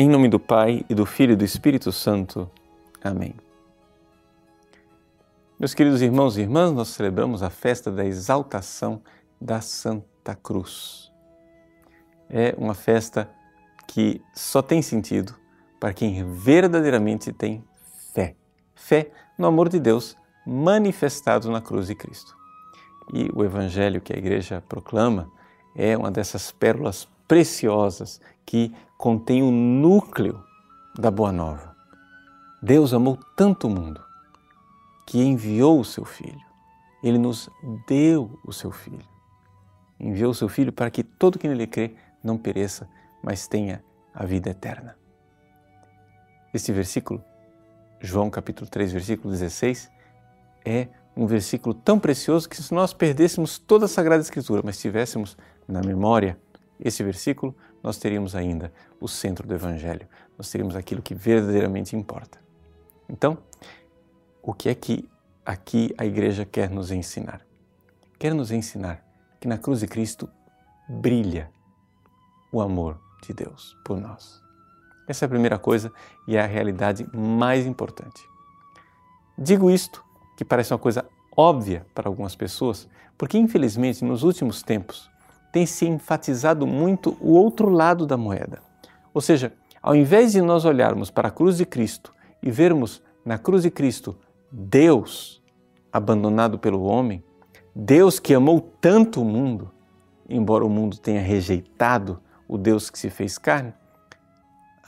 Em nome do Pai e do Filho e do Espírito Santo. Amém. Meus queridos irmãos e irmãs, nós celebramos a festa da exaltação da Santa Cruz. É uma festa que só tem sentido para quem verdadeiramente tem fé. Fé no amor de Deus manifestado na cruz de Cristo. E o evangelho que a igreja proclama é uma dessas pérolas preciosas que contém o núcleo da Boa Nova. Deus amou tanto o mundo que enviou o seu Filho. Ele nos deu o seu Filho. Enviou o seu Filho para que todo que nele crê não pereça, mas tenha a vida eterna. Este versículo, João capítulo 3, versículo 16, é um versículo tão precioso que se nós perdêssemos toda a Sagrada Escritura, mas tivéssemos na memória esse versículo, nós teríamos ainda o centro do Evangelho, nós teríamos aquilo que verdadeiramente importa. Então, o que é que aqui a igreja quer nos ensinar? Quer nos ensinar que na cruz de Cristo brilha o amor de Deus por nós. Essa é a primeira coisa e é a realidade mais importante. Digo isto, que parece uma coisa óbvia para algumas pessoas, porque infelizmente nos últimos tempos tem se enfatizado muito o outro lado da moeda. Ou seja, ao invés de nós olharmos para a cruz de Cristo e vermos na cruz de Cristo Deus abandonado pelo homem, Deus que amou tanto o mundo, embora o mundo tenha rejeitado o Deus que se fez carne,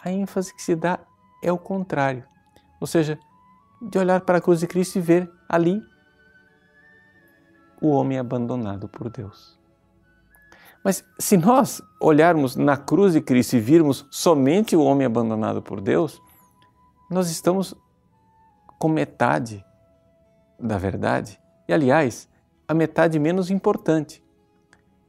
a ênfase que se dá é o contrário. Ou seja, de olhar para a cruz de Cristo e ver ali o homem abandonado por Deus. Mas se nós olharmos na cruz de Cristo e virmos somente o homem abandonado por Deus, nós estamos com metade da verdade. E, aliás, a metade menos importante.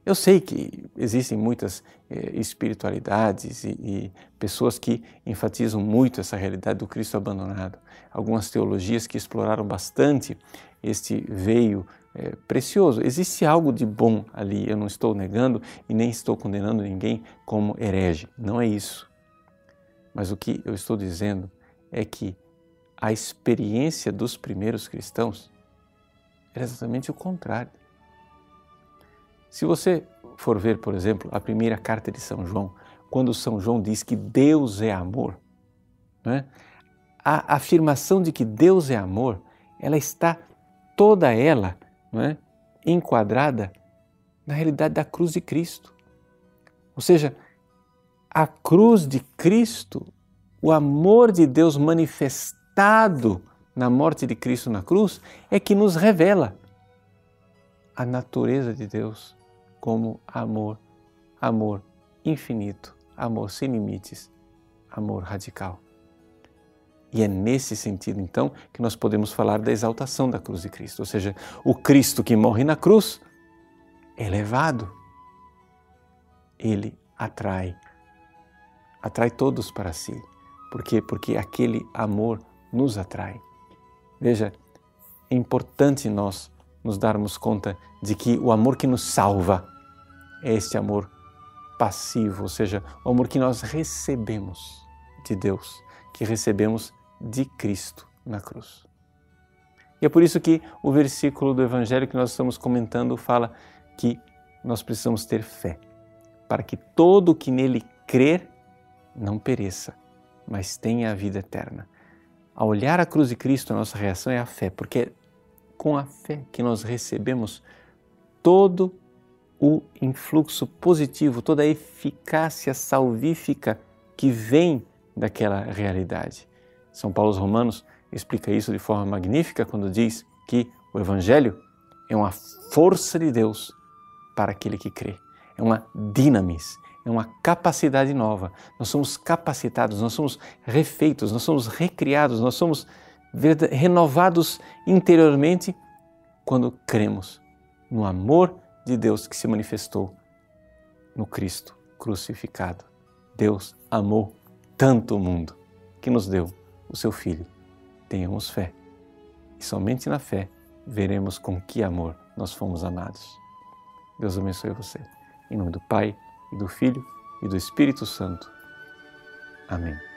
Eu sei que existem muitas eh, espiritualidades e, e, pessoas que enfatizam muito essa realidade do Cristo abandonado. Algumas teologias que exploraram bastante este veio é, precioso. Existe algo de bom ali, eu não estou negando e nem estou condenando ninguém como herege, não é isso. Mas o que eu estou dizendo é que a experiência dos primeiros cristãos era exatamente o contrário. Se você for ver, por exemplo, a primeira carta de São João, quando São João diz que Deus é amor, né? a afirmação de que Deus é amor, ela está toda ela é? enquadrada na realidade da cruz de Cristo. Ou seja, a cruz de Cristo, o amor de Deus manifestado na morte de Cristo na cruz, é que nos revela a natureza de Deus como amor, amor infinito, amor sem limites, amor radical. E é nesse sentido, então, que nós podemos falar da exaltação da cruz de Cristo. Ou seja, o Cristo que morre na cruz, elevado, ele atrai, atrai todos para si. Por quê? Porque aquele amor nos atrai. Veja, é importante nós nos darmos conta de que o amor que nos salva é este amor passivo, ou seja, o amor que nós recebemos de Deus, que recebemos de Cristo na cruz. E é por isso que o versículo do Evangelho que nós estamos comentando fala que nós precisamos ter fé, para que todo o que nele crer não pereça, mas tenha a vida eterna. Ao olhar a cruz de Cristo, a nossa reação é a fé, porque é com a fé que nós recebemos todo o influxo positivo, toda a eficácia salvífica que vem daquela realidade. São Paulo aos Romanos explica isso de forma magnífica quando diz que o Evangelho é uma força de Deus para aquele que crê. É uma dinamis, é uma capacidade nova. Nós somos capacitados, nós somos refeitos, nós somos recriados, nós somos renovados interiormente quando cremos no amor de Deus que se manifestou no Cristo crucificado. Deus amou tanto o mundo que nos deu o seu Filho. Tenhamos fé. E somente na fé veremos com que amor nós fomos amados. Deus abençoe você. Em nome do Pai, e do Filho e do Espírito Santo. Amém.